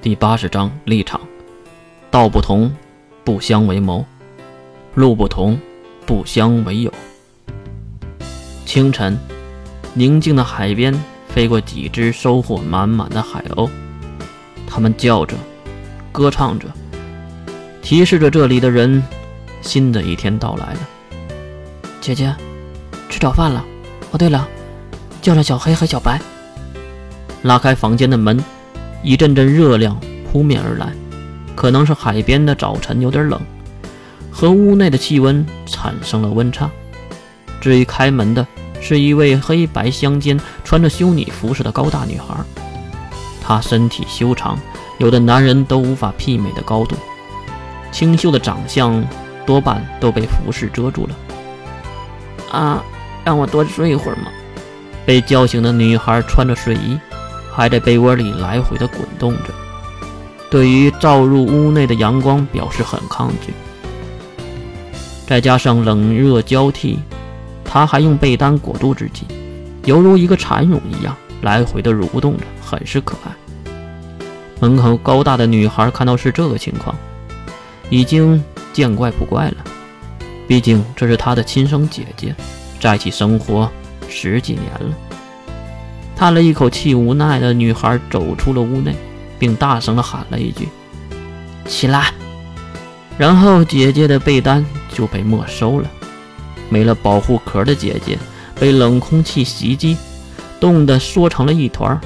第八十章立场。道不同，不相为谋；路不同，不相为友。清晨，宁静的海边飞过几只收获满满的海鸥，它们叫着，歌唱着，提示着这里的人，新的一天到来了。姐姐，吃早饭了。哦，对了，叫上小黑和小白。拉开房间的门，一阵阵热量扑面而来。可能是海边的早晨有点冷，和屋内的气温产生了温差。至于开门的，是一位黑白相间、穿着修女服饰的高大女孩。她身体修长，有的男人都无法媲美的高度。清秀的长相多半都被服饰遮住了。啊，让我多睡一会儿吗？被叫醒的女孩穿着睡衣。还在被窝里来回的滚动着，对于照入屋内的阳光表示很抗拒。再加上冷热交替，他还用被单裹住自己，犹如一个蚕蛹一样来回的蠕动着，很是可爱。门口高大的女孩看到是这个情况，已经见怪不怪了，毕竟这是她的亲生姐姐，在一起生活十几年了。叹了一口气，无奈的女孩走出了屋内，并大声的喊了一句：“起来！”然后姐姐的被单就被没收了。没了保护壳的姐姐被冷空气袭击，冻得缩成了一团，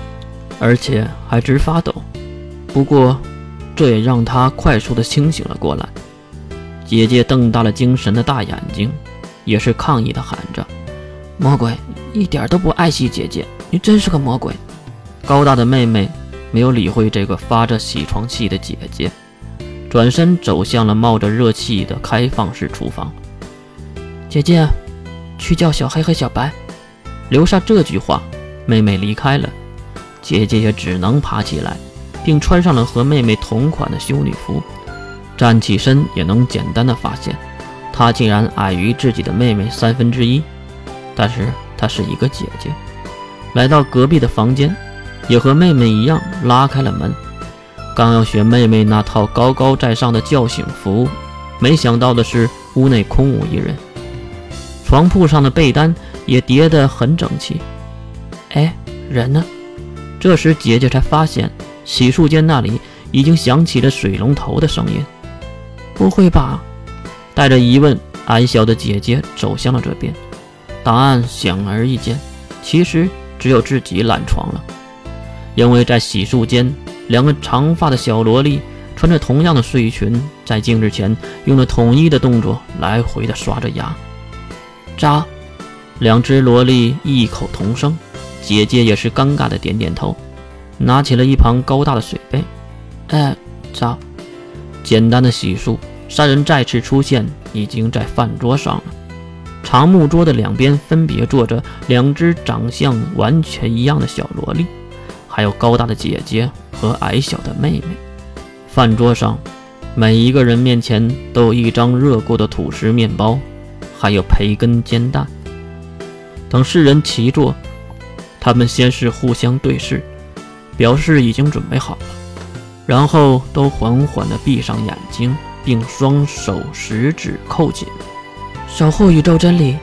而且还直发抖。不过，这也让她快速的清醒了过来。姐姐瞪大了精神的大眼睛，也是抗议的喊：“魔鬼，一点都不爱惜姐姐！”你真是个魔鬼！高大的妹妹没有理会这个发着起床气的姐姐，转身走向了冒着热气的开放式厨房。姐姐，去叫小黑和小白。留下这句话，妹妹离开了，姐姐也只能爬起来，并穿上了和妹妹同款的修女服。站起身也能简单的发现，她竟然矮于自己的妹妹三分之一，但是她是一个姐姐。来到隔壁的房间，也和妹妹一样拉开了门。刚要学妹妹那套高高在上的叫醒服，没想到的是屋内空无一人，床铺上的被单也叠得很整齐。哎，人呢？这时姐姐才发现洗漱间那里已经响起了水龙头的声音。不会吧？带着疑问，矮小的姐姐走向了这边。答案显而易见，其实。只有自己懒床了，因为在洗漱间，两个长发的小萝莉穿着同样的睡裙，在镜子前用了统一的动作来回的刷着牙。扎，两只萝莉异口同声，姐姐也是尴尬的点点头，拿起了一旁高大的水杯。哎，扎。简单的洗漱，三人再次出现，已经在饭桌上了。长木桌的两边分别坐着两只长相完全一样的小萝莉，还有高大的姐姐和矮小的妹妹。饭桌上，每一个人面前都有一张热过的吐司面包，还有培根煎蛋。等世人齐坐，他们先是互相对视，表示已经准备好了，然后都缓缓地闭上眼睛，并双手十指扣紧。守护宇宙真理，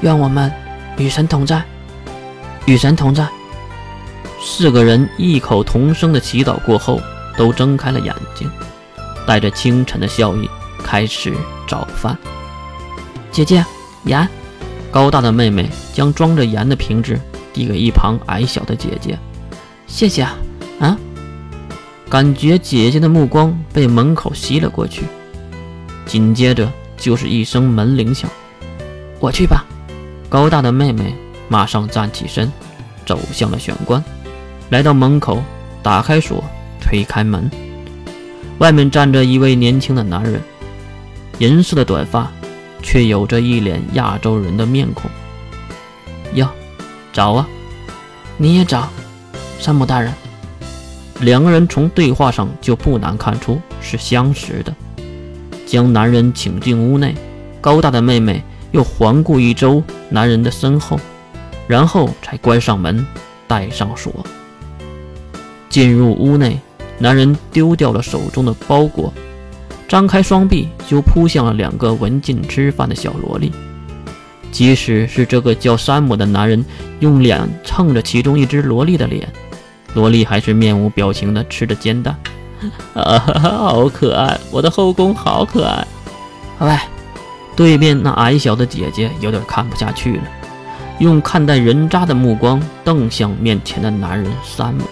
愿我们与神同在，与神同在。四个人异口同声的祈祷过后，都睁开了眼睛，带着清晨的笑意开始早饭。姐姐，盐。高大的妹妹将装着盐的瓶子递给一旁矮小的姐姐。谢谢啊。啊！感觉姐姐的目光被门口吸了过去，紧接着。就是一声门铃响，我去吧。高大的妹妹马上站起身，走向了玄关，来到门口，打开锁，推开门。外面站着一位年轻的男人，银色的短发，却有着一脸亚洲人的面孔。哟，找啊！你也找，山姆大人。两个人从对话上就不难看出是相识的。将男人请进屋内，高大的妹妹又环顾一周男人的身后，然后才关上门，带上锁。进入屋内，男人丢掉了手中的包裹，张开双臂就扑向了两个文静吃饭的小萝莉。即使是这个叫山姆的男人用脸蹭着其中一只萝莉的脸，萝莉还是面无表情地吃着煎蛋。啊哈哈，好可爱！我的后宫好可爱。喂，对面那矮小的姐姐有点看不下去了，用看待人渣的目光瞪向面前的男人山姆。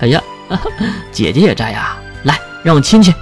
哎呀！姐姐也在呀，来，让我亲亲。